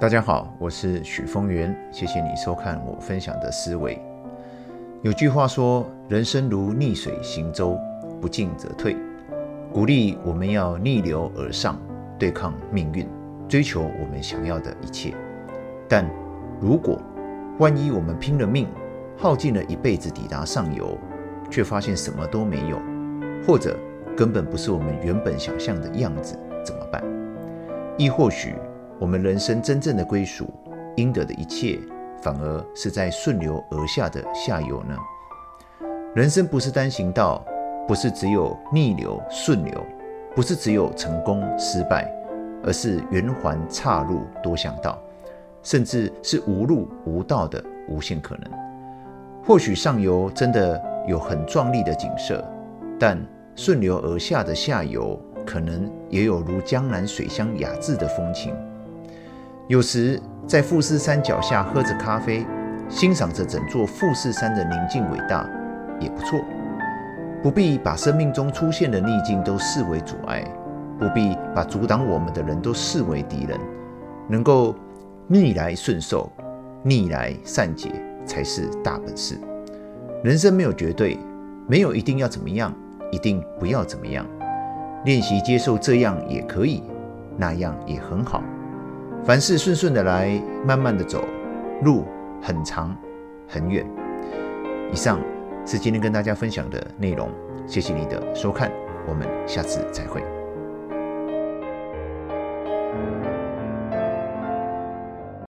大家好，我是许峰源，谢谢你收看我分享的思维。有句话说：“人生如逆水行舟，不进则退。”鼓励我们要逆流而上，对抗命运，追求我们想要的一切。但如果万一我们拼了命，耗尽了一辈子抵达上游，却发现什么都没有，或者根本不是我们原本想象的样子，怎么办？亦或许……我们人生真正的归属，应得的一切，反而是在顺流而下的下游呢？人生不是单行道，不是只有逆流顺流，不是只有成功失败，而是圆环岔路多向道，甚至是无路无道的无限可能。或许上游真的有很壮丽的景色，但顺流而下的下游，可能也有如江南水乡雅致的风情。有时在富士山脚下喝着咖啡，欣赏着整座富士山的宁静伟大，也不错。不必把生命中出现的逆境都视为阻碍，不必把阻挡我们的人都视为敌人。能够逆来顺受，逆来善解，才是大本事。人生没有绝对，没有一定要怎么样，一定不要怎么样。练习接受这样也可以，那样也很好。凡事顺顺的来，慢慢的走，路很长很远。以上是今天跟大家分享的内容，谢谢你的收看，我们下次再会。